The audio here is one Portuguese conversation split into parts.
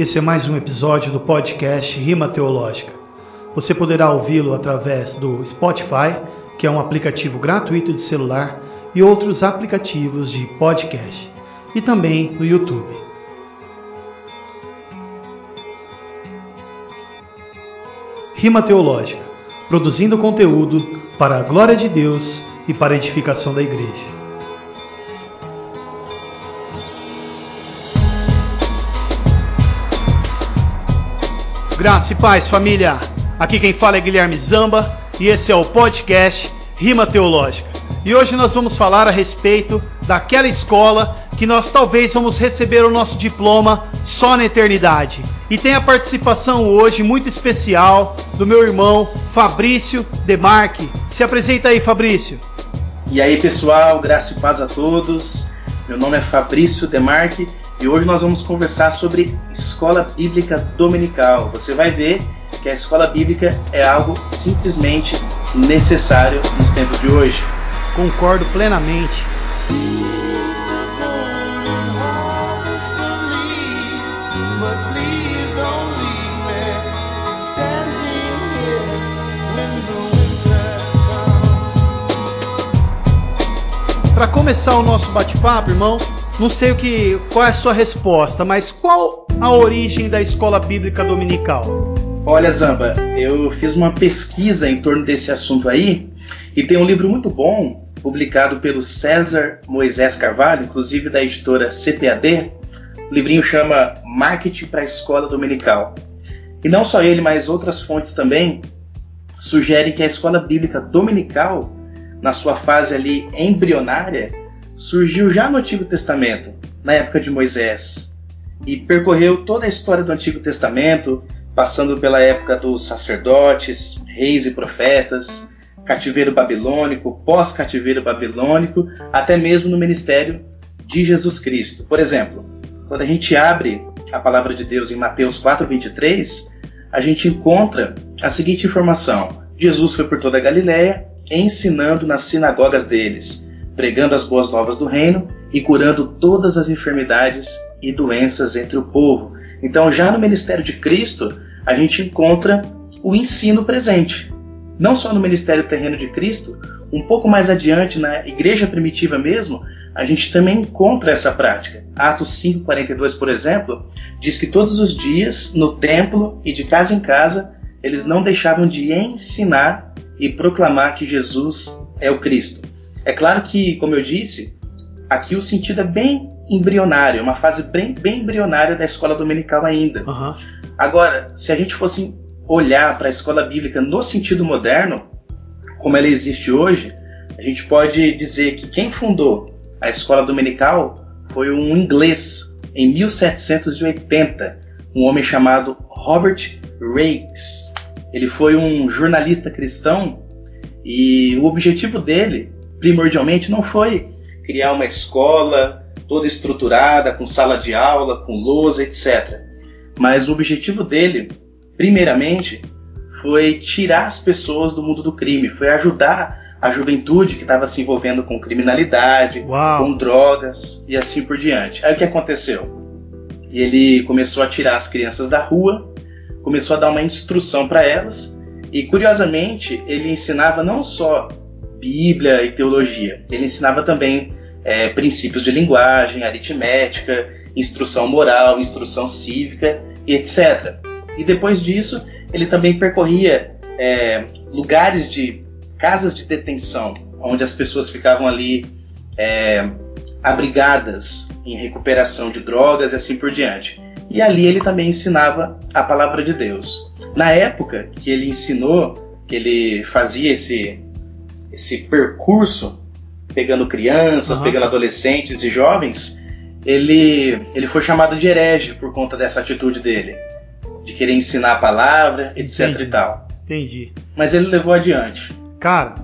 Esse é mais um episódio do podcast Rima Teológica. Você poderá ouvi-lo através do Spotify, que é um aplicativo gratuito de celular, e outros aplicativos de podcast, e também no YouTube. Rima Teológica, produzindo conteúdo para a glória de Deus e para a edificação da igreja. Graça e paz, família. Aqui quem fala é Guilherme Zamba e esse é o podcast Rima Teológica. E hoje nós vamos falar a respeito daquela escola que nós talvez vamos receber o nosso diploma só na eternidade. E tem a participação hoje muito especial do meu irmão Fabrício Demarque. Se apresenta aí, Fabrício. E aí, pessoal, graça e paz a todos. Meu nome é Fabrício Demarque e hoje nós vamos conversar sobre escola bíblica dominical. Você vai ver que a escola bíblica é algo simplesmente necessário nos tempos de hoje. Concordo plenamente. Para começar o nosso bate-papo, irmão, não sei o que, qual é a sua resposta, mas qual a origem da escola bíblica dominical? Olha, Zamba, eu fiz uma pesquisa em torno desse assunto aí e tem um livro muito bom publicado pelo César Moisés Carvalho, inclusive da editora CPAD. O livrinho chama Marketing para a Escola Dominical. E não só ele, mas outras fontes também sugerem que a escola bíblica dominical, na sua fase ali embrionária, surgiu já no Antigo Testamento, na época de Moisés, e percorreu toda a história do Antigo Testamento, passando pela época dos sacerdotes, reis e profetas, cativeiro babilônico, pós-cativeiro babilônico, até mesmo no ministério de Jesus Cristo. Por exemplo, quando a gente abre a palavra de Deus em Mateus 4:23, a gente encontra a seguinte informação: Jesus foi por toda a Galiléia, ensinando nas sinagogas deles, pregando as boas novas do reino e curando todas as enfermidades e doenças entre o povo. Então, já no ministério de Cristo, a gente encontra o ensino presente. Não só no ministério terreno de Cristo, um pouco mais adiante, na igreja primitiva mesmo, a gente também encontra essa prática. Atos 5:42, por exemplo, diz que todos os dias, no templo e de casa em casa, eles não deixavam de ensinar e proclamar que Jesus é o Cristo. É claro que, como eu disse, aqui o sentido é bem embrionário, uma fase bem, bem embrionária da escola dominical ainda. Uhum. Agora, se a gente fosse olhar para a escola bíblica no sentido moderno, como ela existe hoje, a gente pode dizer que quem fundou a escola dominical foi um inglês em 1780, um homem chamado Robert Raikes. Ele foi um jornalista cristão e o objetivo dele primordialmente não foi criar uma escola toda estruturada, com sala de aula, com lousa, etc. Mas o objetivo dele, primeiramente, foi tirar as pessoas do mundo do crime, foi ajudar a juventude que estava se envolvendo com criminalidade, Uau. com drogas e assim por diante. Aí o que aconteceu? Ele começou a tirar as crianças da rua, começou a dar uma instrução para elas e curiosamente ele ensinava não só Bíblia e teologia. Ele ensinava também é, princípios de linguagem, aritmética, instrução moral, instrução cívica e etc. E depois disso, ele também percorria é, lugares de casas de detenção, onde as pessoas ficavam ali é, abrigadas em recuperação de drogas e assim por diante. E ali ele também ensinava a palavra de Deus. Na época que ele ensinou, que ele fazia esse esse percurso, pegando crianças, uhum. pegando adolescentes e jovens, ele, ele foi chamado de herege por conta dessa atitude dele, de querer ensinar a palavra, etc Entendi. e tal. Entendi. Mas ele levou adiante. Cara,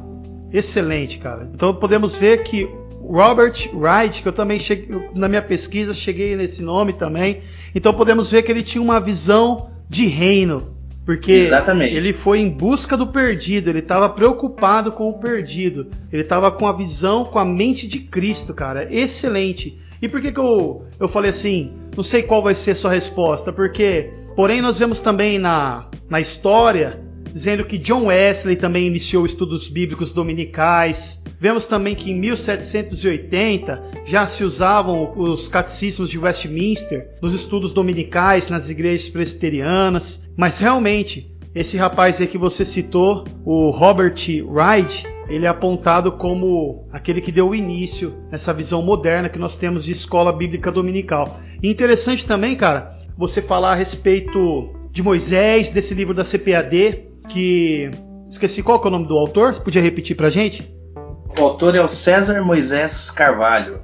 excelente, cara. Então podemos ver que Robert Wright, que eu também cheguei, na minha pesquisa cheguei nesse nome também. Então podemos ver que ele tinha uma visão de reino, porque Exatamente. ele foi em busca do perdido, ele estava preocupado com o perdido. Ele estava com a visão, com a mente de Cristo, cara. Excelente. E por que, que eu, eu falei assim, não sei qual vai ser a sua resposta, porque, porém, nós vemos também na, na história dizendo que John Wesley também iniciou estudos bíblicos dominicais. Vemos também que em 1780 já se usavam os catecismos de Westminster nos estudos dominicais nas igrejas presbiterianas, mas realmente esse rapaz aí que você citou, o Robert Wright, ele é apontado como aquele que deu o início nessa visão moderna que nós temos de escola bíblica dominical. E interessante também, cara, você falar a respeito de Moisés, desse livro da CPAD, que. Esqueci qual é o nome do autor? Você podia repetir pra gente? O autor é o César Moisés Carvalho.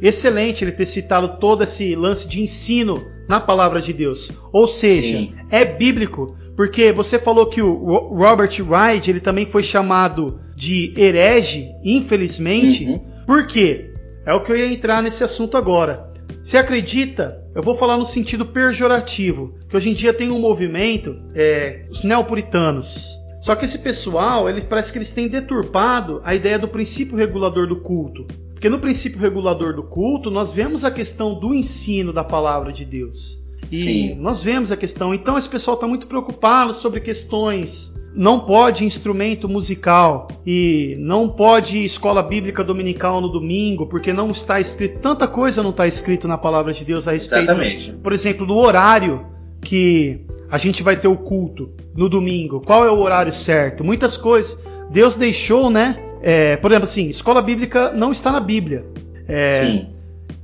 Excelente ele ter citado todo esse lance de ensino na palavra de Deus. Ou seja, Sim. é bíblico, porque você falou que o Robert Wright ele também foi chamado de herege, infelizmente. Uhum. Por quê? É o que eu ia entrar nesse assunto agora. Você acredita? Eu vou falar no sentido pejorativo, que hoje em dia tem um movimento, é, os neopuritanos. Só que esse pessoal, eles parece que eles têm deturpado a ideia do princípio regulador do culto. Porque no princípio regulador do culto, nós vemos a questão do ensino da palavra de Deus. E Sim. nós vemos a questão. Então esse pessoal está muito preocupado sobre questões não pode instrumento musical e não pode escola bíblica dominical no domingo, porque não está escrito, tanta coisa não está escrito na palavra de Deus a respeito. Exatamente. Por exemplo, do horário que a gente vai ter o culto no domingo. Qual é o horário certo? Muitas coisas. Deus deixou, né? É, por exemplo, assim, escola bíblica não está na Bíblia. É, Sim.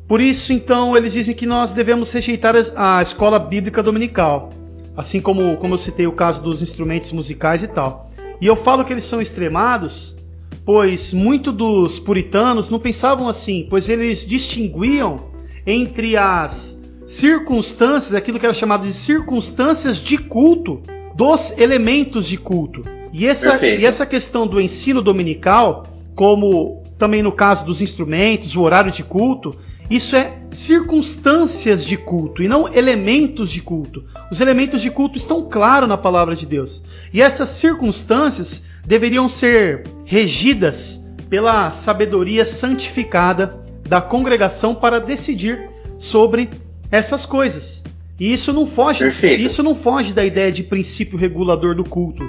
Por isso, então, eles dizem que nós devemos rejeitar a escola bíblica dominical. Assim como, como eu citei o caso dos instrumentos musicais e tal. E eu falo que eles são extremados, pois muito dos puritanos não pensavam assim, pois eles distinguiam entre as circunstâncias, aquilo que era chamado de circunstâncias de culto, dos elementos de culto. E essa, e essa questão do ensino dominical, como também no caso dos instrumentos, o horário de culto, isso é circunstâncias de culto e não elementos de culto. Os elementos de culto estão claros na palavra de Deus. E essas circunstâncias deveriam ser regidas pela sabedoria santificada da congregação para decidir sobre essas coisas. E isso não foge, Perfeito. isso não foge da ideia de princípio regulador do culto,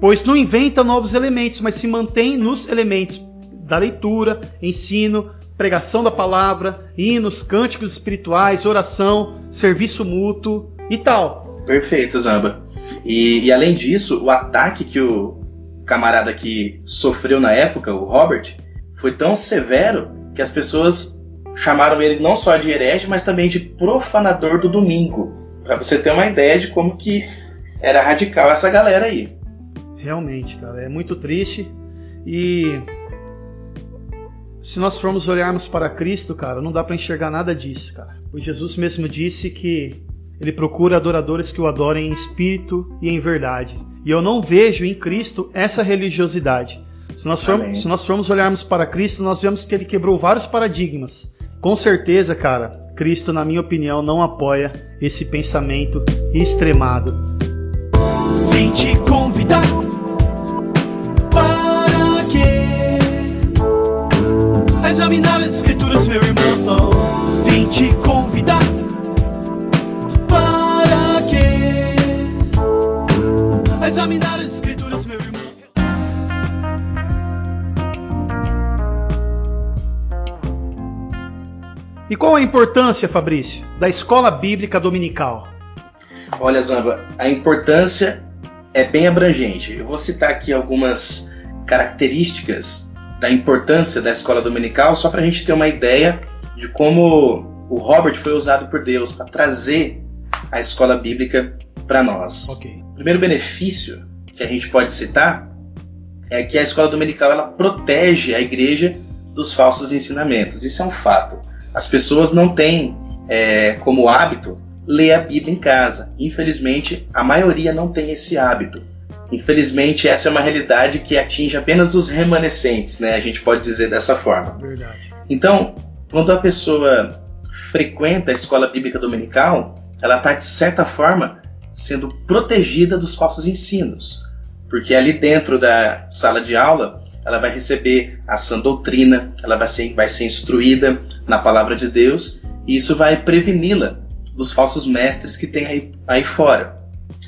pois não inventa novos elementos, mas se mantém nos elementos da leitura, ensino, pregação da palavra, hinos, cânticos espirituais, oração, serviço mútuo e tal. Perfeito, Zamba. E, e, além disso, o ataque que o camarada aqui sofreu na época, o Robert, foi tão severo que as pessoas chamaram ele não só de herege, mas também de profanador do domingo. Para você ter uma ideia de como que era radical essa galera aí. Realmente, cara, é muito triste. E se nós formos olharmos para Cristo, cara, não dá para enxergar nada disso, cara. Pois Jesus mesmo disse que ele procura adoradores que o adorem em espírito e em verdade. E eu não vejo em Cristo essa religiosidade. Se nós, formos, se nós formos olharmos para Cristo, nós vemos que ele quebrou vários paradigmas. Com certeza, cara, Cristo, na minha opinião, não apoia esse pensamento extremado. Vem te convidar te convidar. Para quê? Examinar as escrituras, meu irmão. E qual a importância, Fabrício, da escola bíblica dominical? Olha, Zamba, a importância é bem abrangente. Eu vou citar aqui algumas características da importância da escola dominical, só para a gente ter uma ideia de como o Robert foi usado por Deus para trazer a escola bíblica para nós. Okay. O primeiro benefício que a gente pode citar é que a escola dominical ela protege a igreja dos falsos ensinamentos. Isso é um fato. As pessoas não têm é, como hábito ler a Bíblia em casa. Infelizmente, a maioria não tem esse hábito. Infelizmente, essa é uma realidade que atinge apenas os remanescentes, né? A gente pode dizer dessa forma. Verdade. Então, quando a pessoa frequenta a escola bíblica dominical, ela está, de certa forma, sendo protegida dos falsos ensinos. Porque ali dentro da sala de aula, ela vai receber a sã doutrina, ela vai ser, vai ser instruída na palavra de Deus, e isso vai preveni-la dos falsos mestres que tem aí, aí fora.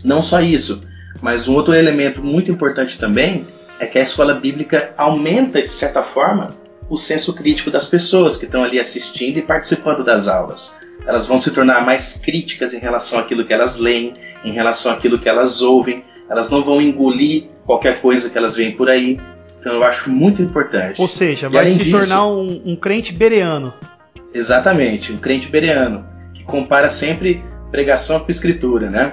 Não só isso, mas um outro elemento muito importante também é que a escola bíblica aumenta, de certa forma, o senso crítico das pessoas que estão ali assistindo e participando das aulas. Elas vão se tornar mais críticas em relação àquilo que elas leem, em relação àquilo que elas ouvem, elas não vão engolir qualquer coisa que elas veem por aí. Então eu acho muito importante. Ou seja, vai se disso, tornar um, um crente bereano. Exatamente, um crente bereano, que compara sempre pregação com escritura, né?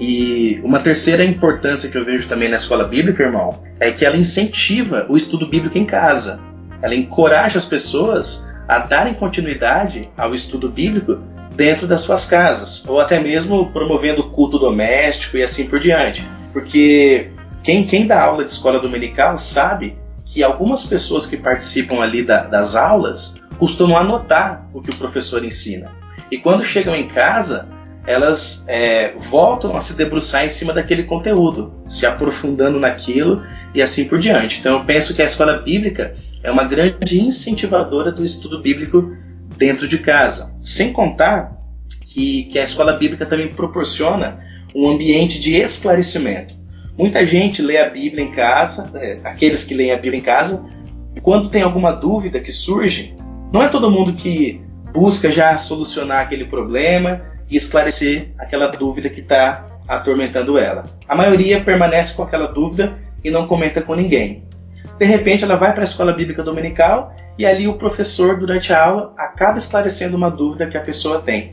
E uma terceira importância que eu vejo também na escola bíblica, irmão, é que ela incentiva o estudo bíblico em casa. Ela encoraja as pessoas a darem continuidade ao estudo bíblico dentro das suas casas, ou até mesmo promovendo culto doméstico e assim por diante. Porque quem, quem dá aula de escola dominical sabe que algumas pessoas que participam ali da, das aulas costumam anotar o que o professor ensina. E quando chegam em casa, elas é, voltam a se debruçar em cima daquele conteúdo, se aprofundando naquilo e assim por diante. Então eu penso que a escola bíblica é uma grande incentivadora do estudo bíblico dentro de casa. Sem contar que, que a escola bíblica também proporciona um ambiente de esclarecimento. Muita gente lê a Bíblia em casa, é, aqueles que leem a Bíblia em casa, quando tem alguma dúvida que surge, não é todo mundo que busca já solucionar aquele problema esclarecer aquela dúvida que está atormentando ela. A maioria permanece com aquela dúvida e não comenta com ninguém. De repente, ela vai para a escola bíblica dominical e ali o professor, durante a aula, acaba esclarecendo uma dúvida que a pessoa tem.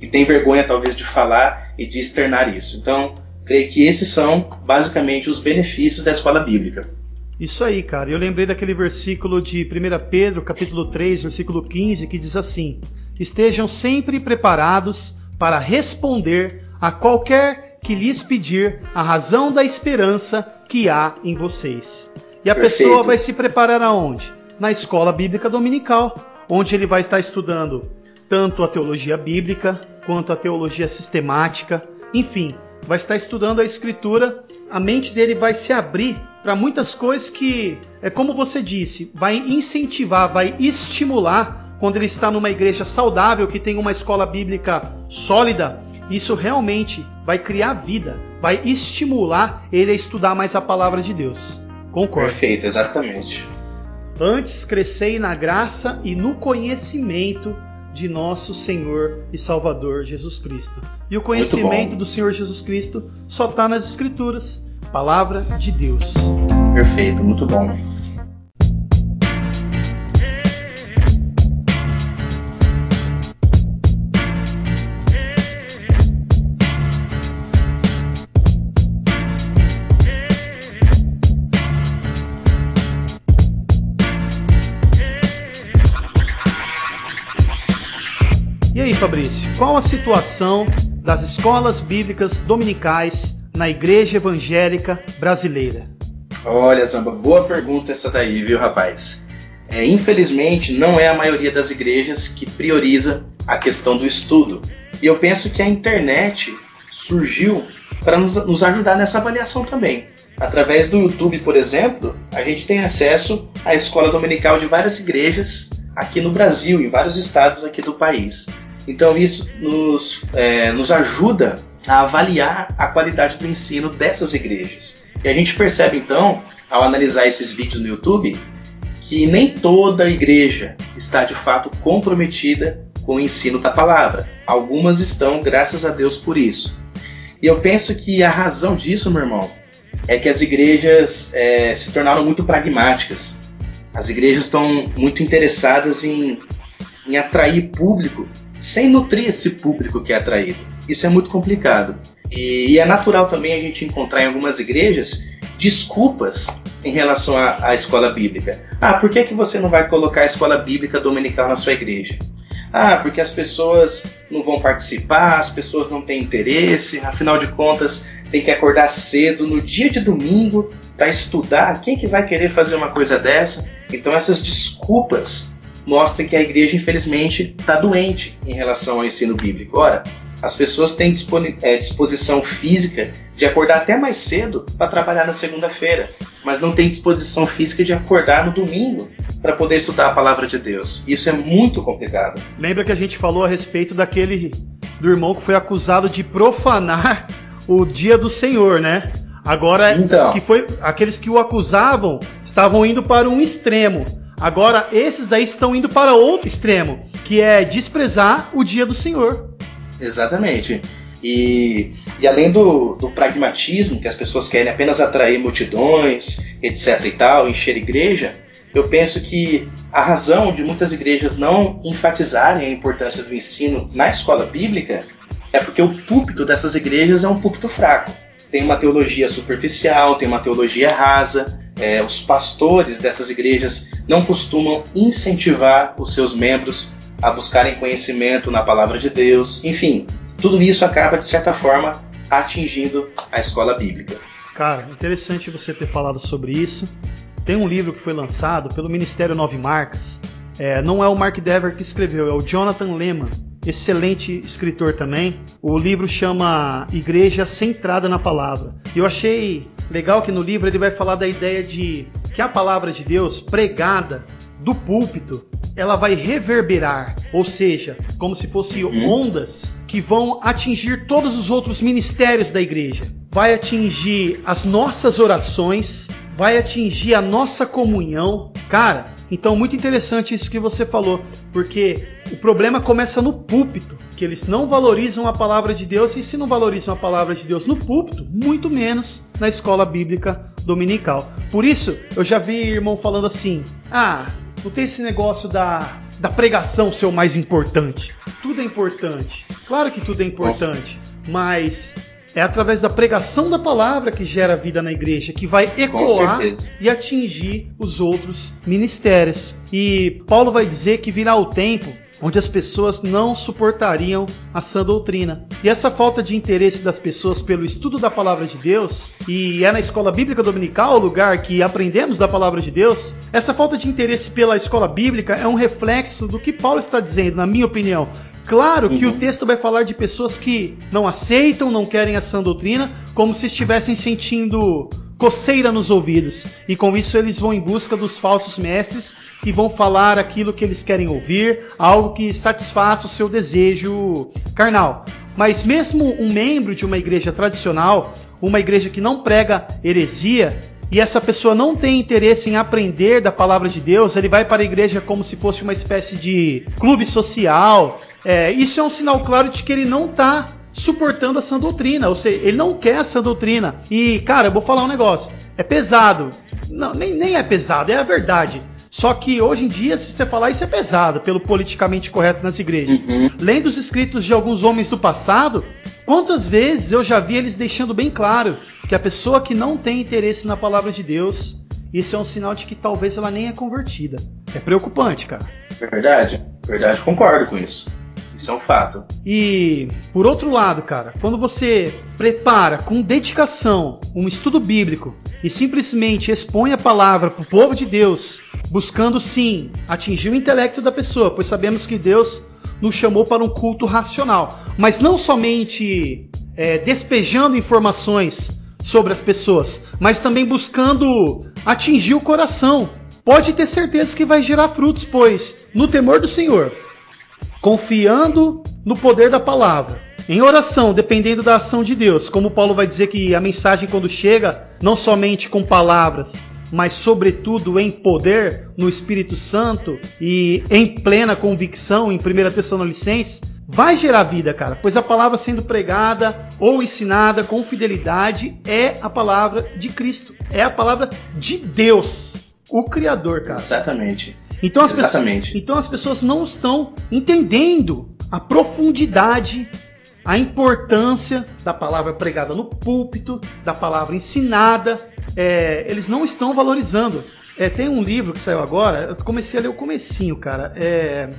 E tem vergonha, talvez, de falar e de externar isso. Então, creio que esses são, basicamente, os benefícios da escola bíblica. Isso aí, cara. Eu lembrei daquele versículo de 1 Pedro, capítulo 3, versículo 15, que diz assim: Estejam sempre preparados para responder a qualquer que lhes pedir a razão da esperança que há em vocês. E a Perfeito. pessoa vai se preparar aonde? Na escola bíblica dominical, onde ele vai estar estudando tanto a teologia bíblica quanto a teologia sistemática, enfim, vai estar estudando a escritura, a mente dele vai se abrir para muitas coisas que, é como você disse, vai incentivar, vai estimular quando ele está numa igreja saudável, que tem uma escola bíblica sólida, isso realmente vai criar vida, vai estimular ele a estudar mais a palavra de Deus. Concordo. Perfeito, exatamente. Antes crescei na graça e no conhecimento de nosso Senhor e Salvador Jesus Cristo. E o conhecimento do Senhor Jesus Cristo só está nas Escrituras, palavra de Deus. Perfeito, muito bom. Qual a situação das escolas bíblicas dominicais na igreja evangélica brasileira? Olha, Zamba, boa pergunta essa daí, viu, rapaz? É, infelizmente, não é a maioria das igrejas que prioriza a questão do estudo. E eu penso que a internet surgiu para nos, nos ajudar nessa avaliação também. Através do YouTube, por exemplo, a gente tem acesso à escola dominical de várias igrejas aqui no Brasil, em vários estados aqui do país. Então isso nos, é, nos ajuda a avaliar a qualidade do ensino dessas igrejas. E a gente percebe então, ao analisar esses vídeos no YouTube, que nem toda igreja está de fato comprometida com o ensino da palavra. Algumas estão, graças a Deus por isso. E eu penso que a razão disso, meu irmão, é que as igrejas é, se tornaram muito pragmáticas. As igrejas estão muito interessadas em, em atrair público sem nutrir esse público que é atraído. Isso é muito complicado. E, e é natural também a gente encontrar em algumas igrejas desculpas em relação à, à, escola bíblica. Ah, por que, que você não vai colocar a escola bíblica dominical na sua igreja? Ah, porque as pessoas não vão participar, as pessoas não têm interesse, afinal de contas tem que acordar cedo no dia de domingo para estudar. Quem que vai querer fazer uma coisa dessa? Então essas desculpas mostra que a igreja, infelizmente, está doente em relação ao ensino bíblico. Ora, As pessoas têm é, disposição física de acordar até mais cedo para trabalhar na segunda-feira, mas não tem disposição física de acordar no domingo para poder estudar a palavra de Deus. Isso é muito complicado. Lembra que a gente falou a respeito daquele do irmão que foi acusado de profanar o dia do Senhor, né? Agora, então. que foi aqueles que o acusavam estavam indo para um extremo. Agora, esses daí estão indo para outro extremo, que é desprezar o dia do Senhor. Exatamente. E, e além do, do, pragmatismo, que as pessoas querem apenas atrair multidões, etc e tal, encher igreja, eu penso que a razão de muitas igrejas não enfatizarem a importância do ensino na escola bíblica é porque o púlpito dessas igrejas é um púlpito fraco. Tem uma teologia superficial, tem uma teologia rasa. É, os pastores dessas igrejas não costumam incentivar os seus membros a buscarem conhecimento na palavra de Deus. Enfim, tudo isso acaba, de certa forma, atingindo a escola bíblica. Cara, interessante você ter falado sobre isso. Tem um livro que foi lançado pelo Ministério Nove Marcas. É, não é o Mark Dever que escreveu, é o Jonathan Lehman, excelente escritor também. O livro chama Igreja Centrada na Palavra. Eu achei legal que no livro ele vai falar da ideia de que a palavra de Deus pregada do púlpito ela vai reverberar, ou seja, como se fossem uhum. ondas que vão atingir todos os outros ministérios da igreja. Vai atingir as nossas orações, vai atingir a nossa comunhão. Cara, então muito interessante isso que você falou, porque o problema começa no púlpito, que eles não valorizam a palavra de Deus, e se não valorizam a palavra de Deus no púlpito, muito menos na escola bíblica dominical. Por isso, eu já vi irmão falando assim: ah, não tem esse negócio da, da pregação ser o mais importante. Tudo é importante. Claro que tudo é importante. Nossa. Mas é através da pregação da palavra que gera vida na igreja, que vai ecoar e atingir os outros ministérios. E Paulo vai dizer que virá o tempo onde as pessoas não suportariam a sã doutrina. E essa falta de interesse das pessoas pelo estudo da palavra de Deus, e é na escola bíblica dominical o lugar que aprendemos da palavra de Deus, essa falta de interesse pela escola bíblica é um reflexo do que Paulo está dizendo, na minha opinião. Claro que uhum. o texto vai falar de pessoas que não aceitam, não querem a sã doutrina, como se estivessem sentindo coceira nos ouvidos, e com isso eles vão em busca dos falsos mestres que vão falar aquilo que eles querem ouvir, algo que satisfaça o seu desejo carnal. Mas mesmo um membro de uma igreja tradicional, uma igreja que não prega heresia, e essa pessoa não tem interesse em aprender da palavra de Deus, ele vai para a igreja como se fosse uma espécie de clube social. É, isso é um sinal claro de que ele não está suportando a sã doutrina, ou seja, ele não quer a sã doutrina. E, cara, eu vou falar um negócio, é pesado. Não, nem, nem é pesado, é a verdade. Só que hoje em dia, se você falar isso é pesado, pelo politicamente correto nas igrejas. Uhum. Lendo os escritos de alguns homens do passado, quantas vezes eu já vi eles deixando bem claro que a pessoa que não tem interesse na palavra de Deus, isso é um sinal de que talvez ela nem é convertida. É preocupante, cara. Verdade, verdade, concordo com isso. Isso é um fato. E, por outro lado, cara, quando você prepara com dedicação um estudo bíblico e simplesmente expõe a palavra para o povo de Deus, buscando sim atingir o intelecto da pessoa, pois sabemos que Deus nos chamou para um culto racional, mas não somente é, despejando informações sobre as pessoas, mas também buscando atingir o coração. Pode ter certeza que vai gerar frutos, pois no temor do Senhor confiando no poder da palavra. Em oração, dependendo da ação de Deus, como Paulo vai dizer que a mensagem quando chega, não somente com palavras, mas sobretudo em poder no Espírito Santo e em plena convicção em 1 Tessalonicenses, vai gerar vida, cara, pois a palavra sendo pregada ou ensinada com fidelidade é a palavra de Cristo, é a palavra de Deus, o Criador, cara. Exatamente. Então as, Exatamente. Pessoas, então as pessoas não estão entendendo a profundidade, a importância da palavra pregada no púlpito, da palavra ensinada. É, eles não estão valorizando. É, tem um livro que saiu agora, eu comecei a ler o comecinho, cara. É,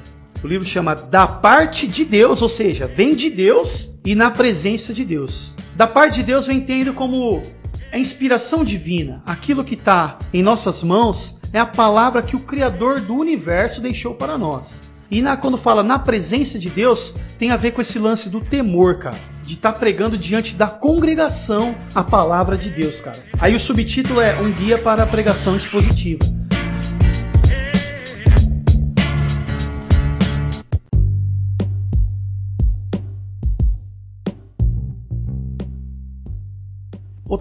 o livro chama Da Parte de Deus, ou seja, vem de Deus e na presença de Deus. Da parte de Deus eu entendo como a inspiração divina, aquilo que está em nossas mãos é a palavra que o Criador do universo deixou para nós. E na, quando fala na presença de Deus, tem a ver com esse lance do temor, cara. De estar tá pregando diante da congregação a palavra de Deus, cara. Aí o subtítulo é Um Guia para a Pregação Expositiva.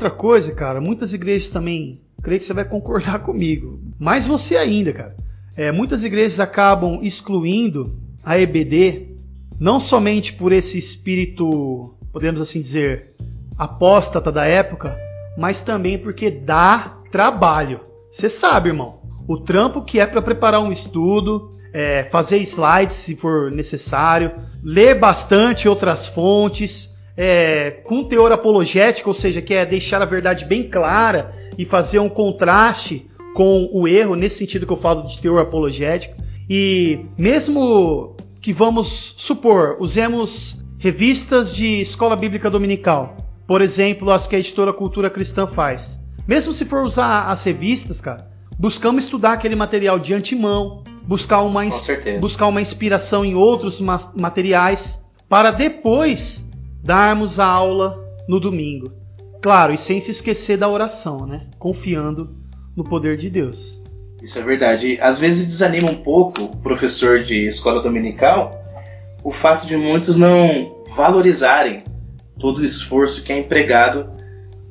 Outra coisa, cara, muitas igrejas também, creio que você vai concordar comigo, mais você ainda, cara. É, muitas igrejas acabam excluindo a EBD não somente por esse espírito, podemos assim dizer, apóstata da época, mas também porque dá trabalho. Você sabe, irmão, o trampo que é para preparar um estudo, é, fazer slides se for necessário, ler bastante outras fontes, é, com teor apologético, ou seja, que é deixar a verdade bem clara e fazer um contraste com o erro, nesse sentido que eu falo de teor apologético. E mesmo que vamos supor, usemos revistas de escola bíblica dominical, por exemplo, as que a editora Cultura Cristã faz. Mesmo se for usar as revistas, cara, buscamos estudar aquele material de antemão, buscar uma, buscar uma inspiração em outros materiais, para depois darmos a aula no domingo. Claro, e sem se esquecer da oração, né? Confiando no poder de Deus. Isso é verdade. Às vezes desanima um pouco o professor de escola dominical o fato de muitos não valorizarem todo o esforço que é empregado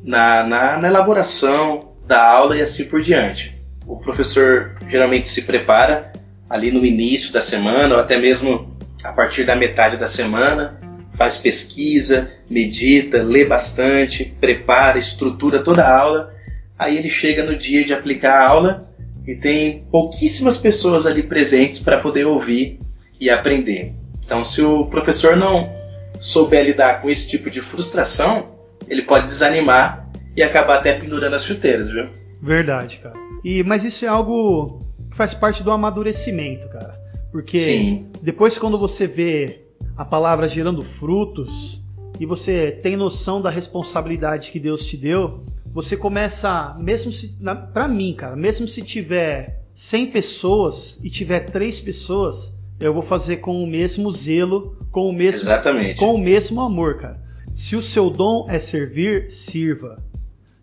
na, na, na elaboração da aula e assim por diante. O professor geralmente se prepara ali no início da semana ou até mesmo a partir da metade da semana faz pesquisa, medita, lê bastante, prepara, estrutura toda a aula. Aí ele chega no dia de aplicar a aula e tem pouquíssimas pessoas ali presentes para poder ouvir e aprender. Então, se o professor não souber lidar com esse tipo de frustração, ele pode desanimar e acabar até pendurando as chuteiras, viu? Verdade, cara. E mas isso é algo que faz parte do amadurecimento, cara. Porque Sim. depois quando você vê a palavra gerando frutos e você tem noção da responsabilidade que Deus te deu, você começa, mesmo se, para mim, cara, mesmo se tiver 100 pessoas e tiver 3 pessoas, eu vou fazer com o mesmo zelo, com o mesmo, Exatamente. com o mesmo amor, cara. Se o seu dom é servir, sirva.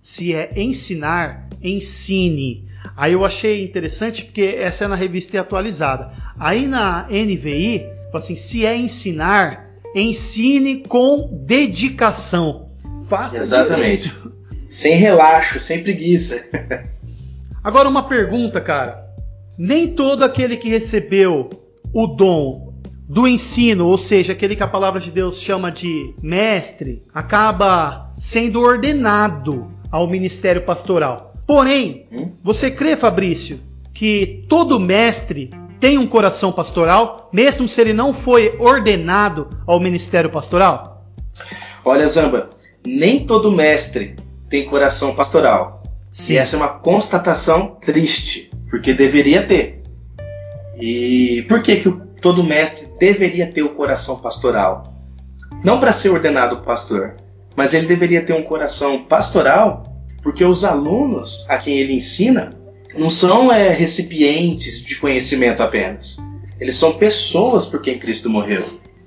Se é ensinar, ensine. Aí eu achei interessante porque essa é na revista atualizada. Aí na NVI Fala assim, se é ensinar, ensine com dedicação. Faça Exatamente. Direito. Sem relaxo, sem preguiça. Agora uma pergunta, cara. Nem todo aquele que recebeu o dom do ensino, ou seja, aquele que a palavra de Deus chama de mestre, acaba sendo ordenado ao ministério pastoral. Porém, hum? você crê, Fabrício, que todo mestre tem um coração pastoral, mesmo se ele não foi ordenado ao ministério pastoral? Olha, Zamba, nem todo mestre tem coração pastoral. Sim. E essa é uma constatação triste, porque deveria ter. E por que, que todo mestre deveria ter o coração pastoral? Não para ser ordenado pastor, mas ele deveria ter um coração pastoral porque os alunos a quem ele ensina não são é, recipientes de conhecimento apenas. Eles são pessoas por quem Cristo morreu.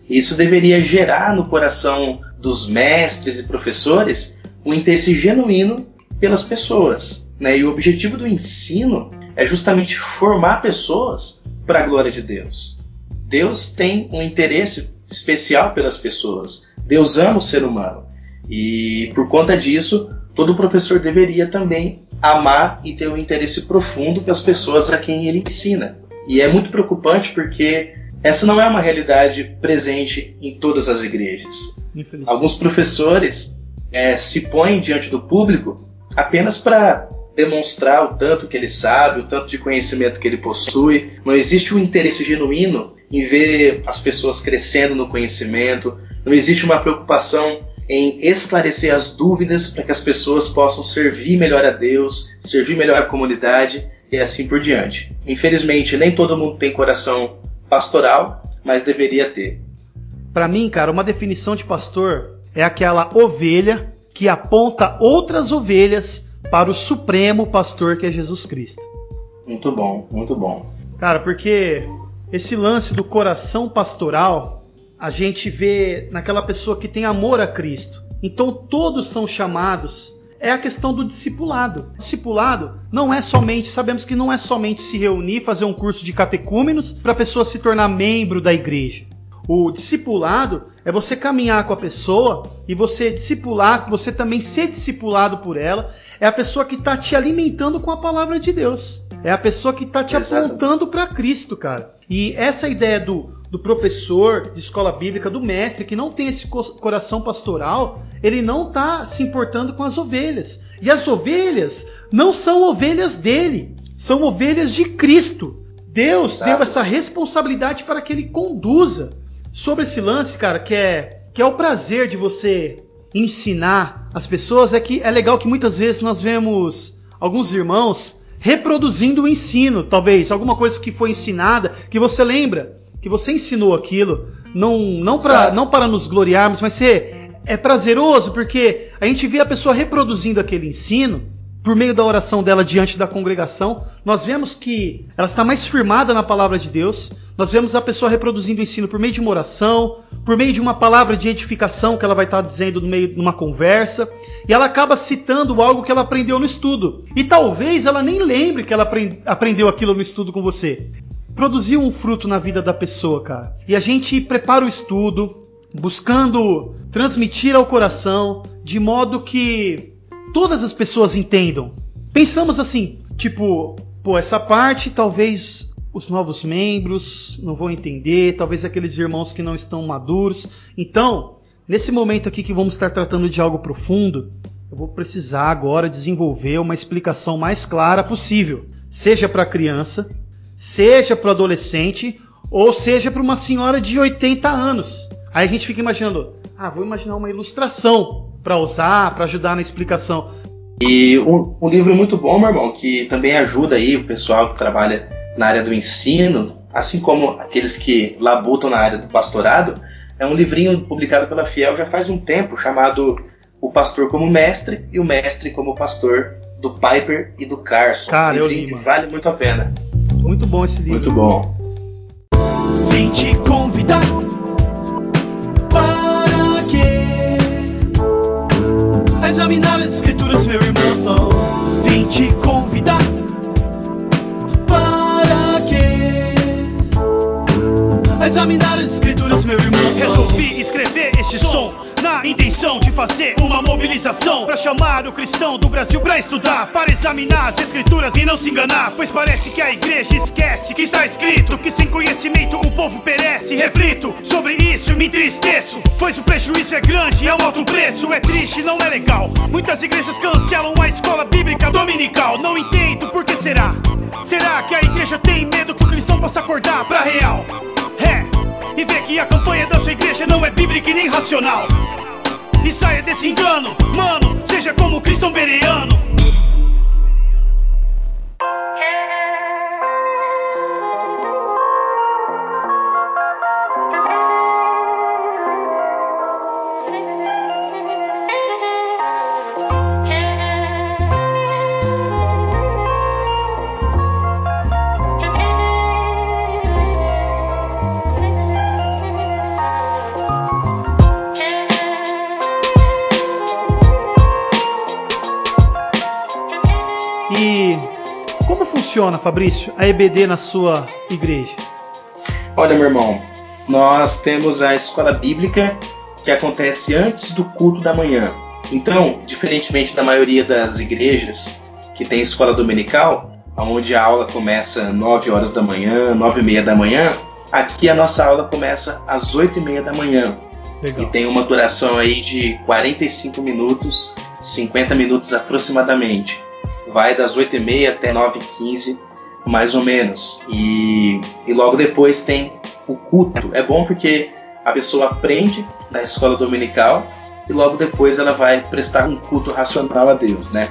Isso deveria gerar no coração dos mestres e professores um interesse genuíno pelas pessoas. Né? E o objetivo do ensino é justamente formar pessoas para a glória de Deus. Deus tem um interesse especial pelas pessoas. Deus ama o ser humano. E por conta disso, todo professor deveria também amar e ter um interesse profundo pelas pessoas a quem ele ensina. E é muito preocupante porque essa não é uma realidade presente em todas as igrejas. Alguns professores é, se põem diante do público apenas para demonstrar o tanto que ele sabe, o tanto de conhecimento que ele possui. Não existe um interesse genuíno em ver as pessoas crescendo no conhecimento. Não existe uma preocupação em esclarecer as dúvidas para que as pessoas possam servir melhor a Deus, servir melhor a comunidade e assim por diante. Infelizmente, nem todo mundo tem coração pastoral, mas deveria ter. Para mim, cara, uma definição de pastor é aquela ovelha que aponta outras ovelhas para o supremo pastor que é Jesus Cristo. Muito bom, muito bom. Cara, porque esse lance do coração pastoral, a gente vê naquela pessoa que tem amor a Cristo. Então todos são chamados. É a questão do discipulado. Discipulado não é somente, sabemos que não é somente se reunir, fazer um curso de catecúmenos para a pessoa se tornar membro da igreja. O discipulado é você caminhar com a pessoa e você discipular, você também ser discipulado por ela. É a pessoa que está te alimentando com a palavra de Deus. É a pessoa que está te Exatamente. apontando para Cristo, cara. E essa ideia do, do professor de escola bíblica, do mestre, que não tem esse coração pastoral, ele não está se importando com as ovelhas. E as ovelhas não são ovelhas dele, são ovelhas de Cristo. Deus Exato. deu essa responsabilidade para que ele conduza sobre esse lance, cara, que é, que é o prazer de você ensinar as pessoas, é que é legal que muitas vezes nós vemos alguns irmãos reproduzindo o ensino, talvez, alguma coisa que foi ensinada, que você lembra, que você ensinou aquilo, não, não, pra, não para nos gloriarmos, mas ser, é prazeroso, porque a gente vê a pessoa reproduzindo aquele ensino, por meio da oração dela diante da congregação, nós vemos que ela está mais firmada na palavra de Deus, nós vemos a pessoa reproduzindo o ensino por meio de uma oração, por meio de uma palavra de edificação que ela vai estar dizendo no meio de uma conversa, e ela acaba citando algo que ela aprendeu no estudo. E talvez ela nem lembre que ela aprendeu aquilo no estudo com você. Produziu um fruto na vida da pessoa, cara. E a gente prepara o estudo, buscando transmitir ao coração, de modo que todas as pessoas entendam. Pensamos assim, tipo, pô, essa parte talvez os novos membros não vão entender, talvez aqueles irmãos que não estão maduros. Então, nesse momento aqui que vamos estar tratando de algo profundo, eu vou precisar agora desenvolver uma explicação mais clara possível, seja para a criança, seja para o adolescente, ou seja para uma senhora de 80 anos. Aí a gente fica imaginando, ah, vou imaginar uma ilustração para usar, para ajudar na explicação. E um, um livro muito bom, meu irmão, que também ajuda aí o pessoal que trabalha na área do ensino, assim como aqueles que labutam na área do pastorado, é um livrinho publicado pela Fiel já faz um tempo, chamado O Pastor como Mestre e o Mestre como Pastor, do Piper e do Carson. Cara, um eu li, que vale muito a pena. Muito bom esse livro. Muito bom. Vim te convidar para quê? Examinar as escrituras, meu irmão. Vim te convidar examinar as escrituras, meu irmão. Resolvi escrever este som intenção de fazer uma mobilização para chamar o cristão do Brasil para estudar, para examinar as escrituras e não se enganar, pois parece que a igreja esquece que está escrito que sem conhecimento o povo perece. Reflito sobre isso e me entristeço, pois o prejuízo é grande, é um alto preço, é triste, não é legal. Muitas igrejas cancelam a escola bíblica dominical, não entendo por que será. Será que a igreja tem medo que o cristão possa acordar para real? É, e vê que a campanha da sua igreja não é bíblica e nem racional. E saia desse engano, mano, seja como cristão bereano. Funciona, Fabrício, a EBD na sua igreja? Olha, meu irmão, nós temos a escola bíblica que acontece antes do culto da manhã. Então, diferentemente da maioria das igrejas que tem escola dominical, onde a aula começa às 9 horas da manhã, 9 e meia da manhã, aqui a nossa aula começa às 8 e meia da manhã. Legal. E tem uma duração aí de 45 minutos, 50 minutos aproximadamente vai das 8h30 até 9h15, mais ou menos. E, e logo depois tem o culto. É bom porque a pessoa aprende na escola dominical e logo depois ela vai prestar um culto racional a Deus, né?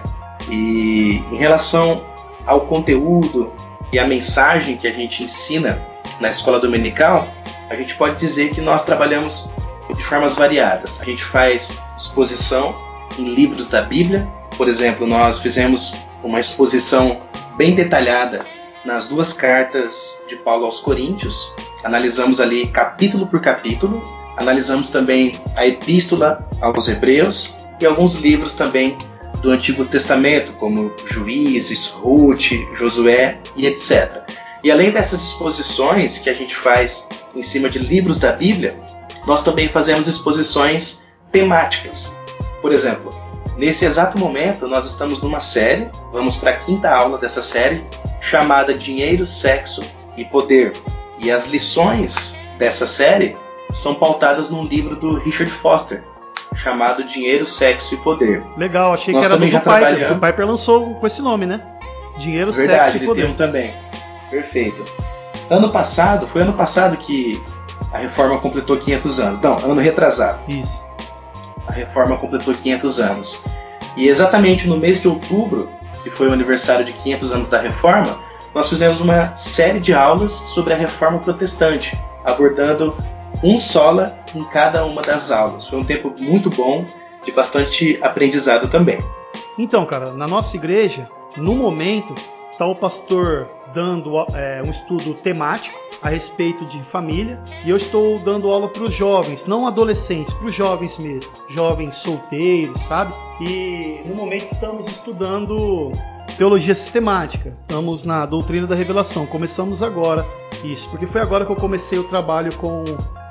E em relação ao conteúdo e a mensagem que a gente ensina na escola dominical, a gente pode dizer que nós trabalhamos de formas variadas. A gente faz exposição em livros da Bíblia, por exemplo, nós fizemos uma exposição bem detalhada nas duas cartas de Paulo aos Coríntios. Analisamos ali capítulo por capítulo. Analisamos também a Epístola aos Hebreus e alguns livros também do Antigo Testamento, como Juízes, Ruth, Josué e etc. E além dessas exposições que a gente faz em cima de livros da Bíblia, nós também fazemos exposições temáticas. Por exemplo, nesse exato momento nós estamos numa série, vamos para a quinta aula dessa série, chamada Dinheiro, Sexo e Poder. E as lições dessa série são pautadas num livro do Richard Foster, chamado Dinheiro, Sexo e Poder. Legal, achei Nós que era do Piper. O Piper lançou com esse nome, né? Dinheiro, Verdade, Sexo e Poder. Verdade, tem um também. Perfeito. Ano passado, foi ano passado que a reforma completou 500 anos. Não, ano retrasado. Isso. A reforma completou 500 anos. E exatamente no mês de outubro, que foi o aniversário de 500 anos da reforma, nós fizemos uma série de aulas sobre a reforma protestante, abordando um sola em cada uma das aulas. Foi um tempo muito bom, de bastante aprendizado também. Então, cara, na nossa igreja, no momento, está o pastor dando é, um estudo temático a respeito de família e eu estou dando aula para os jovens, não adolescentes, para os jovens mesmo, jovens solteiros, sabe? E no momento estamos estudando teologia sistemática, estamos na doutrina da revelação, começamos agora isso, porque foi agora que eu comecei o trabalho com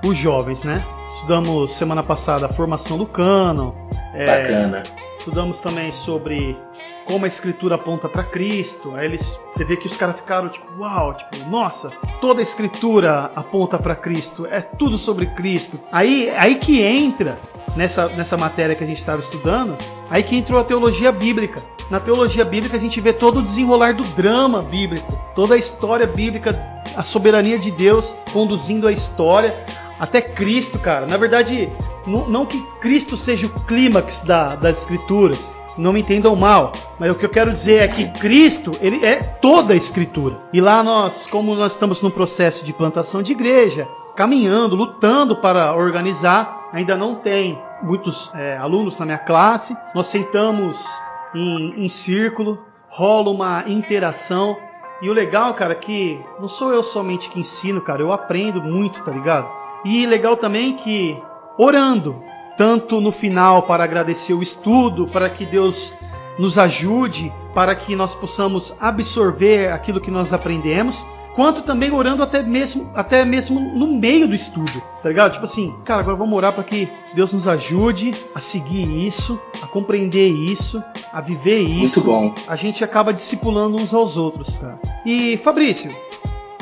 os jovens, né? Estudamos semana passada a formação do cânon. É, Bacana. Estudamos também sobre como a escritura aponta para Cristo. Aí eles, você vê que os caras ficaram tipo, uau, tipo, nossa, toda a escritura aponta para Cristo, é tudo sobre Cristo. Aí, aí que entra nessa, nessa matéria que a gente estava estudando, aí que entrou a teologia bíblica. Na teologia bíblica a gente vê todo o desenrolar do drama bíblico, toda a história bíblica, a soberania de Deus conduzindo a história, até Cristo, cara. Na verdade, não que Cristo seja o clímax da, das Escrituras, não me entendam mal, mas o que eu quero dizer é que Cristo, ele é toda a Escritura. E lá nós, como nós estamos no processo de plantação de igreja, caminhando, lutando para organizar, ainda não tem muitos é, alunos na minha classe, nós sentamos em, em círculo, rola uma interação. E o legal, cara, é que não sou eu somente que ensino, cara, eu aprendo muito, tá ligado? E legal também que orando, tanto no final para agradecer o estudo, para que Deus nos ajude, para que nós possamos absorver aquilo que nós aprendemos, quanto também orando até mesmo, até mesmo no meio do estudo, tá ligado? Tipo assim, cara, agora vamos orar para que Deus nos ajude a seguir isso, a compreender isso, a viver isso. Muito bom. A gente acaba discipulando uns aos outros, cara. E Fabrício,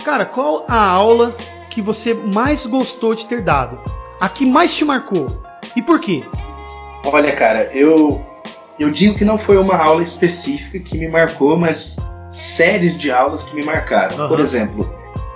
cara, qual a aula que você mais gostou de ter dado? A que mais te marcou? E por quê? Olha, cara, eu eu digo que não foi uma aula específica que me marcou, mas séries de aulas que me marcaram. Uhum. Por exemplo,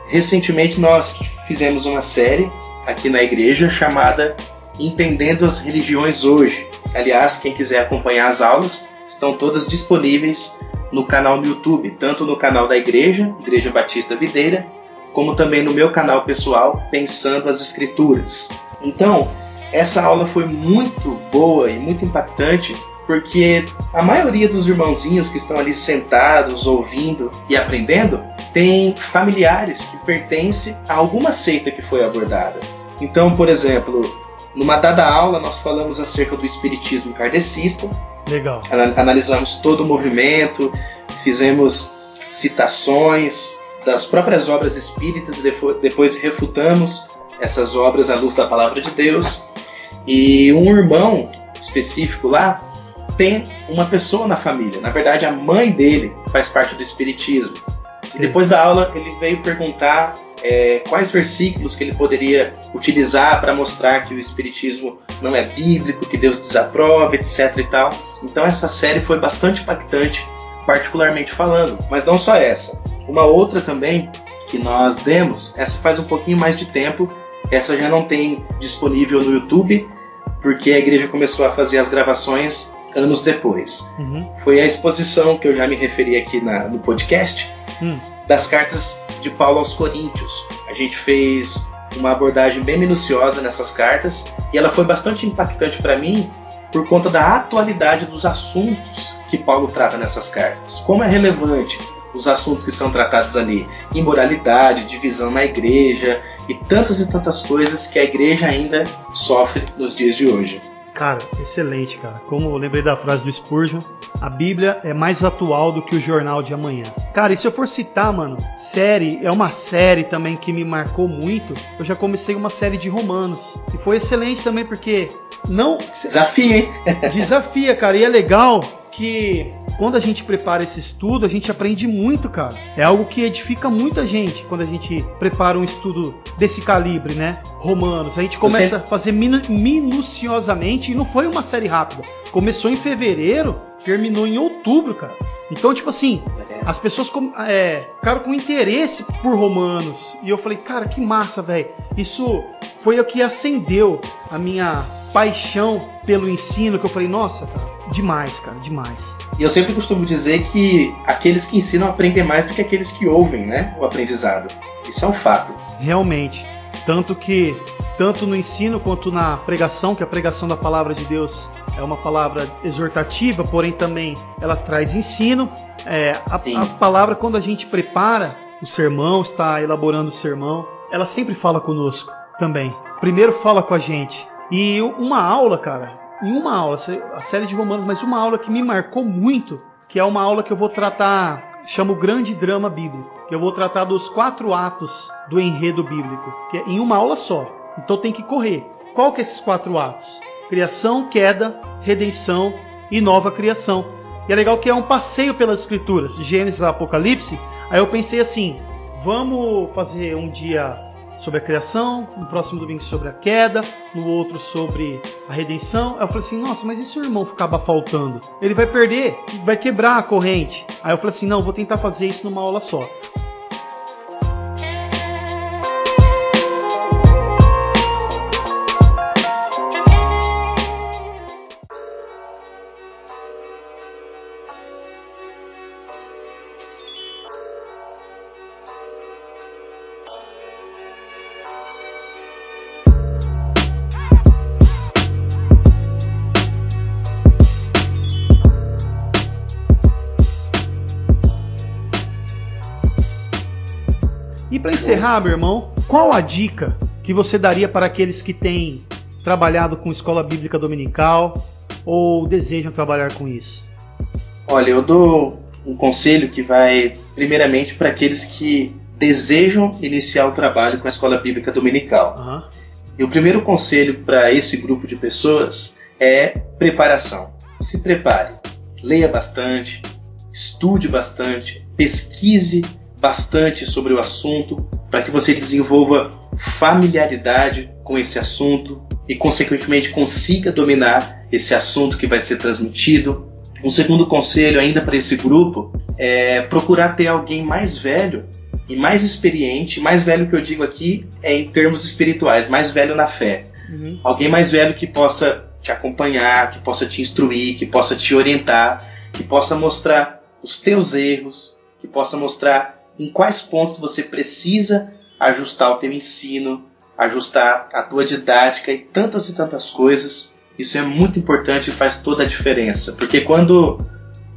recentemente nós fizemos uma série aqui na igreja chamada Entendendo as Religiões Hoje. Aliás, quem quiser acompanhar as aulas, estão todas disponíveis no canal no YouTube, tanto no canal da igreja, Igreja Batista Videira, como também no meu canal pessoal, Pensando as Escrituras. Então, essa aula foi muito boa e muito impactante, porque a maioria dos irmãozinhos que estão ali sentados, ouvindo e aprendendo, tem familiares que pertencem a alguma seita que foi abordada. Então, por exemplo, numa dada aula nós falamos acerca do espiritismo kardecista. Legal. Analisamos todo o movimento, fizemos citações, das próprias obras espíritas e depois refutamos essas obras à luz da palavra de Deus. E um irmão específico lá tem uma pessoa na família, na verdade a mãe dele faz parte do espiritismo. Sim. E depois da aula ele veio perguntar é, quais versículos que ele poderia utilizar para mostrar que o espiritismo não é bíblico, que Deus desaprova, etc e tal. Então essa série foi bastante impactante particularmente falando. Mas não só essa. Uma outra também que nós demos, essa faz um pouquinho mais de tempo, essa já não tem disponível no YouTube, porque a igreja começou a fazer as gravações anos depois. Uhum. Foi a exposição que eu já me referi aqui na, no podcast uhum. das cartas de Paulo aos Coríntios. A gente fez uma abordagem bem minuciosa nessas cartas e ela foi bastante impactante para mim por conta da atualidade dos assuntos que Paulo trata nessas cartas. Como é relevante os assuntos que são tratados ali, imoralidade, divisão na igreja e tantas e tantas coisas que a igreja ainda sofre nos dias de hoje. Cara, excelente, cara. Como eu lembrei da frase do Spurgeon, a Bíblia é mais atual do que o jornal de amanhã. Cara, e se eu for citar, mano, série, é uma série também que me marcou muito. Eu já comecei uma série de romanos. E foi excelente também porque não. Desafia, hein? Desafia, cara. E é legal que quando a gente prepara esse estudo, a gente aprende muito, cara. É algo que edifica muita gente quando a gente prepara um estudo desse calibre, né? Romanos. A gente começa Você... a fazer minu minuciosamente e não foi uma série rápida. Começou em fevereiro, terminou em outubro, cara. Então, tipo assim, as pessoas com, é, ficaram com interesse por romanos. E eu falei, cara, que massa, velho. Isso foi o que acendeu a minha paixão pelo ensino, que eu falei, nossa, cara, demais, cara, demais. E eu sempre costumo dizer que aqueles que ensinam aprendem mais do que aqueles que ouvem, né? O aprendizado. Isso é um fato. Realmente. Tanto que, tanto no ensino quanto na pregação, que a pregação da palavra de Deus é uma palavra exortativa, porém também ela traz ensino. É, a, a palavra, quando a gente prepara o sermão, está elaborando o sermão, ela sempre fala conosco também. Primeiro fala com a gente. E uma aula, cara, em uma aula, a série de romanos, mas uma aula que me marcou muito, que é uma aula que eu vou tratar, chamo Grande Drama Bíblico, que eu vou tratar dos quatro atos do enredo bíblico, que é em uma aula só. Então tem que correr. Qual que é esses quatro atos? Criação, queda, redenção e nova criação. E é legal que é um passeio pelas escrituras, Gênesis Apocalipse. Aí eu pensei assim, vamos fazer um dia sobre a criação, no próximo domingo sobre a queda, no outro sobre a redenção. Aí eu falei assim, nossa, mas e se o irmão ficava faltando? Ele vai perder, vai quebrar a corrente. Aí eu falei assim, não, vou tentar fazer isso numa aula só. Encerrar, meu irmão, qual a dica que você daria para aqueles que têm trabalhado com escola bíblica dominical ou desejam trabalhar com isso? Olha, eu dou um conselho que vai primeiramente para aqueles que desejam iniciar o trabalho com a escola bíblica dominical. Uhum. E o primeiro conselho para esse grupo de pessoas é preparação. Se prepare, leia bastante, estude bastante, pesquise bastante sobre o assunto para que você desenvolva familiaridade com esse assunto e, consequentemente, consiga dominar esse assunto que vai ser transmitido. Um segundo conselho, ainda para esse grupo, é procurar ter alguém mais velho e mais experiente. Mais velho que eu digo aqui é em termos espirituais, mais velho na fé. Uhum. Alguém mais velho que possa te acompanhar, que possa te instruir, que possa te orientar, que possa mostrar os teus erros, que possa mostrar em quais pontos você precisa ajustar o teu ensino, ajustar a tua didática e tantas e tantas coisas. Isso é muito importante e faz toda a diferença, porque quando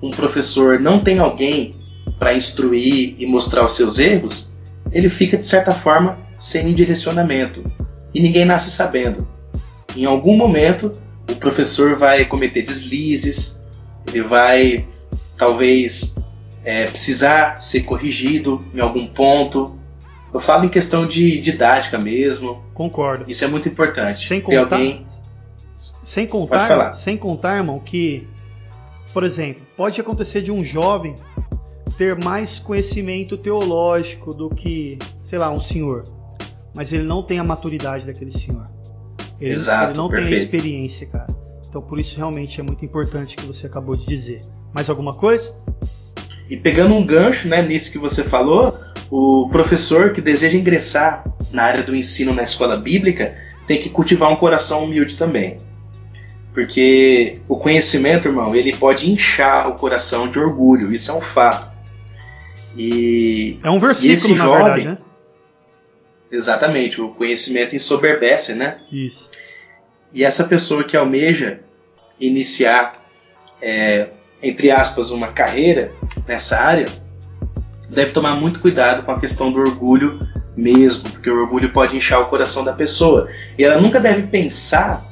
um professor não tem alguém para instruir e mostrar os seus erros, ele fica de certa forma sem direcionamento e ninguém nasce sabendo. Em algum momento, o professor vai cometer deslizes, ele vai talvez é, precisar ser corrigido em algum ponto. Eu falo em questão de didática mesmo. Concordo. Isso é muito importante. Sem contar, alguém... sem contar, sem contar, irmão, que, por exemplo, pode acontecer de um jovem ter mais conhecimento teológico do que, sei lá, um senhor, mas ele não tem a maturidade daquele senhor. Ele, Exato, ele não perfeito. tem a experiência, cara. Então por isso realmente é muito importante que você acabou de dizer. Mais alguma coisa? E pegando um gancho né, nisso que você falou, o professor que deseja ingressar na área do ensino na escola bíblica tem que cultivar um coração humilde também. Porque o conhecimento, irmão, ele pode inchar o coração de orgulho, isso é um fato. E é um versículo, na jovem, verdade, né? Exatamente, o conhecimento ensoberbece, né? Isso. E essa pessoa que almeja iniciar é, entre aspas, uma carreira nessa área, deve tomar muito cuidado com a questão do orgulho mesmo, porque o orgulho pode inchar o coração da pessoa. E ela nunca deve pensar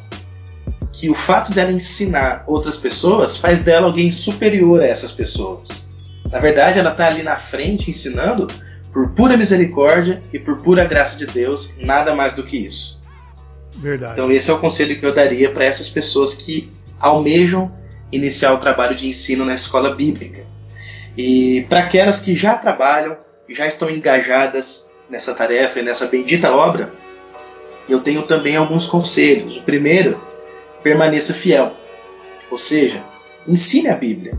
que o fato dela ensinar outras pessoas faz dela alguém superior a essas pessoas. Na verdade, ela está ali na frente ensinando por pura misericórdia e por pura graça de Deus, nada mais do que isso. Verdade. Então, esse é o conselho que eu daria para essas pessoas que almejam iniciar o trabalho de ensino na escola bíblica. E para aquelas que já trabalham, já estão engajadas nessa tarefa e nessa bendita obra, eu tenho também alguns conselhos. O primeiro, permaneça fiel. Ou seja, ensine a Bíblia.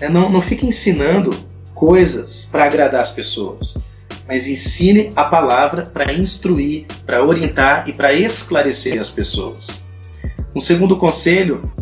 É, não, não fique ensinando coisas para agradar as pessoas, mas ensine a palavra para instruir, para orientar e para esclarecer as pessoas. Um segundo conselho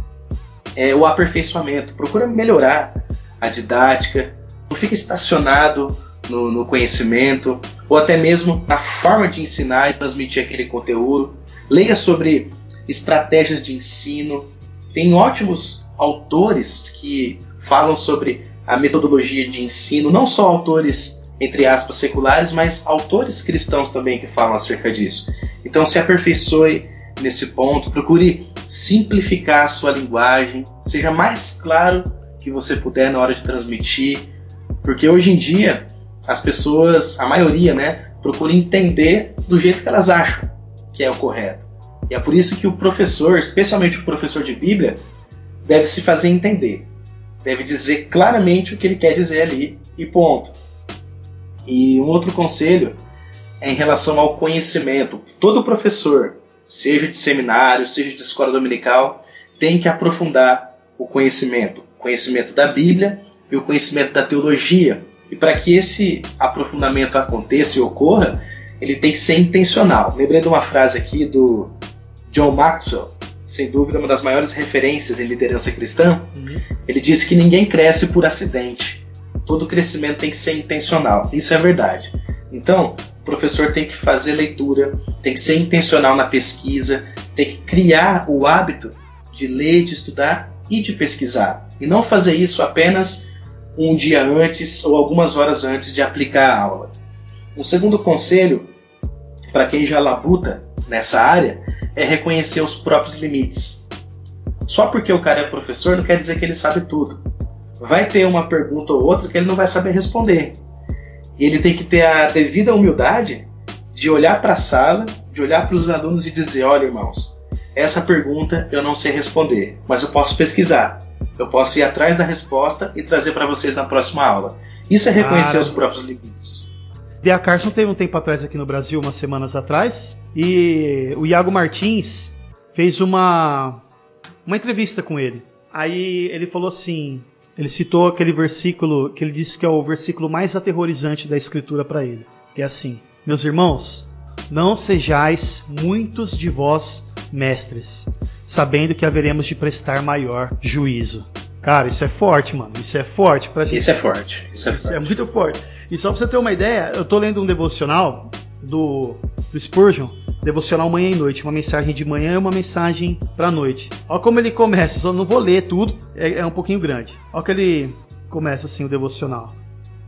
é o aperfeiçoamento. Procura melhorar a didática, não fique estacionado no, no, conhecimento ou até mesmo na forma de ensinar e transmitir aquele conteúdo. Leia sobre estratégias de ensino. Tem ótimos autores que falam sobre a metodologia de ensino, não só autores entre aspas seculares, mas autores cristãos também que falam acerca disso. Então se aperfeiçoe nesse ponto, procure simplificar a sua linguagem, seja mais claro que você puder na hora de transmitir, porque hoje em dia as pessoas, a maioria, né, procura entender do jeito que elas acham que é o correto. E é por isso que o professor, especialmente o professor de Bíblia, deve se fazer entender. Deve dizer claramente o que ele quer dizer ali e ponto. E um outro conselho é em relação ao conhecimento. Todo professor, seja de seminário, seja de escola dominical, tem que aprofundar o conhecimento, o conhecimento da Bíblia e o conhecimento da teologia. E para que esse aprofundamento aconteça e ocorra, ele tem que ser intencional. Lembrei de uma frase aqui do John Maxwell, sem dúvida uma das maiores referências em liderança cristã. Uhum. Ele disse que ninguém cresce por acidente. Todo crescimento tem que ser intencional. Isso é verdade. Então, o professor tem que fazer leitura, tem que ser intencional na pesquisa, tem que criar o hábito de ler, de estudar e de pesquisar. E não fazer isso apenas um dia antes ou algumas horas antes de aplicar a aula. Um segundo conselho para quem já labuta nessa área é reconhecer os próprios limites. Só porque o cara é professor não quer dizer que ele sabe tudo. Vai ter uma pergunta ou outra que ele não vai saber responder. Ele tem que ter a devida humildade de olhar para a sala, de olhar para os alunos e dizer: olha, irmãos, essa pergunta eu não sei responder, mas eu posso pesquisar. Eu posso ir atrás da resposta e trazer para vocês na próxima aula. Isso é reconhecer os próprios limites. Dea Carson teve um tempo atrás aqui no Brasil, umas semanas atrás, e o Iago Martins fez uma, uma entrevista com ele. Aí ele falou assim: ele citou aquele versículo que ele disse que é o versículo mais aterrorizante da Escritura para ele. Que é assim: Meus irmãos, não sejais muitos de vós mestres, sabendo que haveremos de prestar maior juízo. Cara, isso é forte, mano. Isso é forte pra gente. Isso é forte. Isso é, isso forte. é muito forte. E só pra você ter uma ideia, eu tô lendo um devocional do, do Spurgeon, devocional manhã e noite, uma mensagem de manhã e uma mensagem para noite. Olha como ele começa, só não vou ler tudo, é, é um pouquinho grande. Olha que ele começa assim o devocional.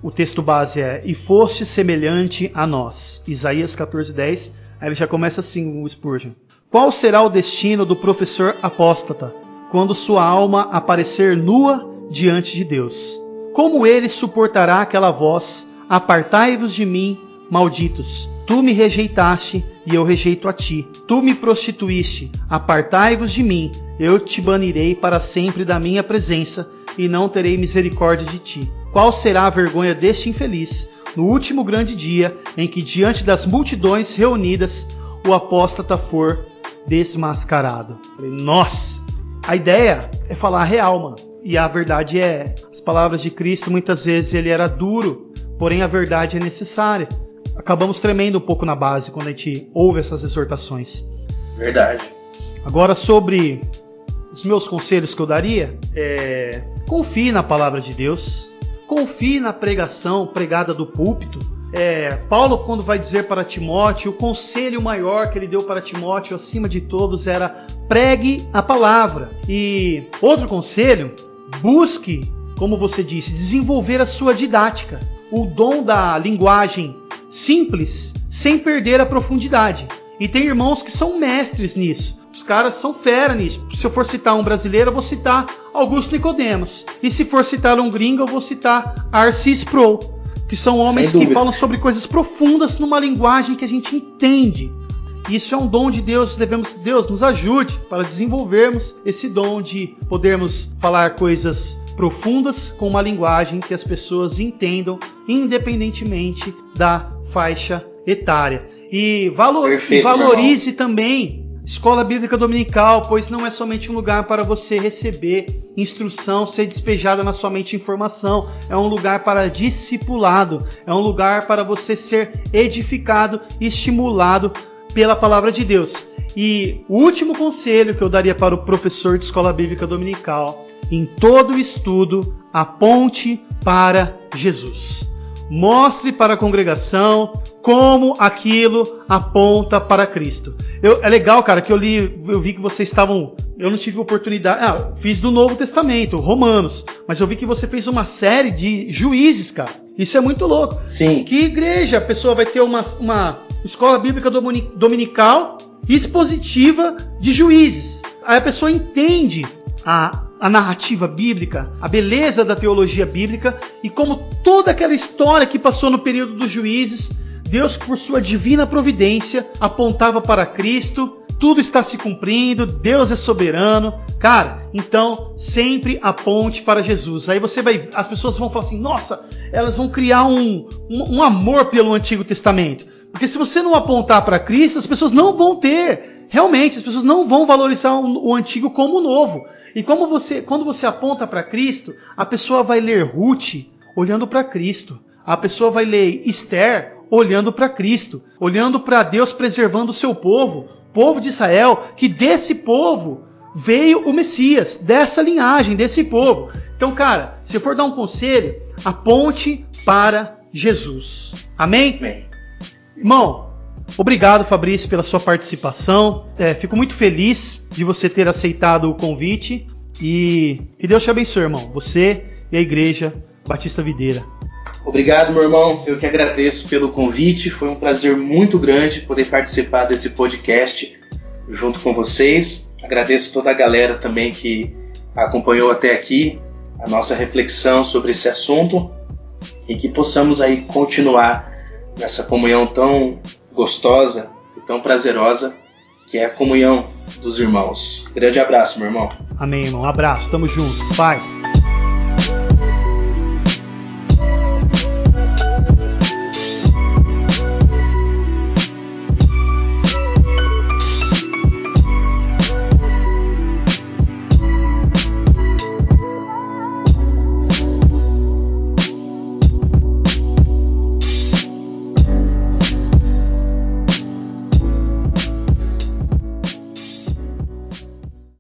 O texto base é: E foste semelhante a nós. Isaías 14:10. Aí ele já começa assim o Spurgeon. Qual será o destino do professor apóstata quando sua alma aparecer nua diante de Deus? Como ele suportará aquela voz: Apartai-vos de mim, malditos, Tu me rejeitaste e eu rejeito a ti. Tu me prostituíste, apartai-vos de mim. Eu te banirei para sempre da minha presença e não terei misericórdia de ti. Qual será a vergonha deste infeliz no último grande dia em que, diante das multidões reunidas, o apóstata for desmascarado? Nossa! A ideia é falar a real, mano. E a verdade é, as palavras de Cristo muitas vezes ele era duro, porém a verdade é necessária acabamos tremendo um pouco na base quando a gente ouve essas exortações. Verdade. Agora, sobre os meus conselhos que eu daria, é, confie na palavra de Deus, confie na pregação pregada do púlpito. É, Paulo, quando vai dizer para Timóteo, o conselho maior que ele deu para Timóteo, acima de todos, era pregue a palavra. E outro conselho, busque, como você disse, desenvolver a sua didática. o dom da linguagem simples sem perder a profundidade. E tem irmãos que são mestres nisso. Os caras são fera nisso. Se eu for citar um brasileiro, eu vou citar Augusto Nicodemos. E se for citar um gringo, eu vou citar R.C. Sproul, que são homens que falam sobre coisas profundas numa linguagem que a gente entende. Isso é um dom de Deus, devemos Deus nos ajude para desenvolvermos esse dom de podermos falar coisas profundas com uma linguagem que as pessoas entendam, independentemente da faixa etária. E, valor, Perfeito, e valorize também Escola Bíblica Dominical, pois não é somente um lugar para você receber instrução, ser despejada na sua mente informação, é um lugar para discipulado, é um lugar para você ser edificado e estimulado pela palavra de Deus. E o último conselho que eu daria para o professor de escola bíblica dominical, em todo estudo, aponte para Jesus. Mostre para a congregação como aquilo aponta para Cristo. Eu, é legal, cara, que eu li, eu vi que vocês estavam. Eu não tive oportunidade. Ah, fiz do Novo Testamento, Romanos. Mas eu vi que você fez uma série de juízes, cara. Isso é muito louco. Sim. Que igreja a pessoa vai ter uma, uma escola bíblica dominical expositiva de juízes. Aí a pessoa entende a, a narrativa bíblica, a beleza da teologia bíblica e como toda aquela história que passou no período dos juízes, Deus, por sua divina providência, apontava para Cristo, tudo está se cumprindo, Deus é soberano. Cara, então sempre aponte para Jesus. Aí você vai, as pessoas vão falar assim: nossa, elas vão criar um, um, um amor pelo Antigo Testamento. Porque se você não apontar para Cristo, as pessoas não vão ter. Realmente, as pessoas não vão valorizar o, antigo como o novo. E como você, quando você aponta para Cristo, a pessoa vai ler Ruth olhando para Cristo. A pessoa vai ler Esther olhando para Cristo, olhando para Deus preservando o seu povo, povo de Israel, que desse povo veio o Messias, dessa linhagem, desse povo. Então, cara, se for dar um conselho, aponte para Jesus. Amém? Amém. Irmão, obrigado, Fabrício, pela sua participação. É, fico muito feliz de você ter aceitado o convite e que Deus te abençoe, irmão. Você e a Igreja Batista Videira. Obrigado, meu irmão. Eu que agradeço pelo convite. Foi um prazer muito grande poder participar desse podcast junto com vocês. Agradeço toda a galera também que acompanhou até aqui a nossa reflexão sobre esse assunto e que possamos aí continuar nessa comunhão tão gostosa e tão prazerosa que é a comunhão dos irmãos. Grande abraço, meu irmão. Amém, irmão. Abraço. Tamo junto. Paz.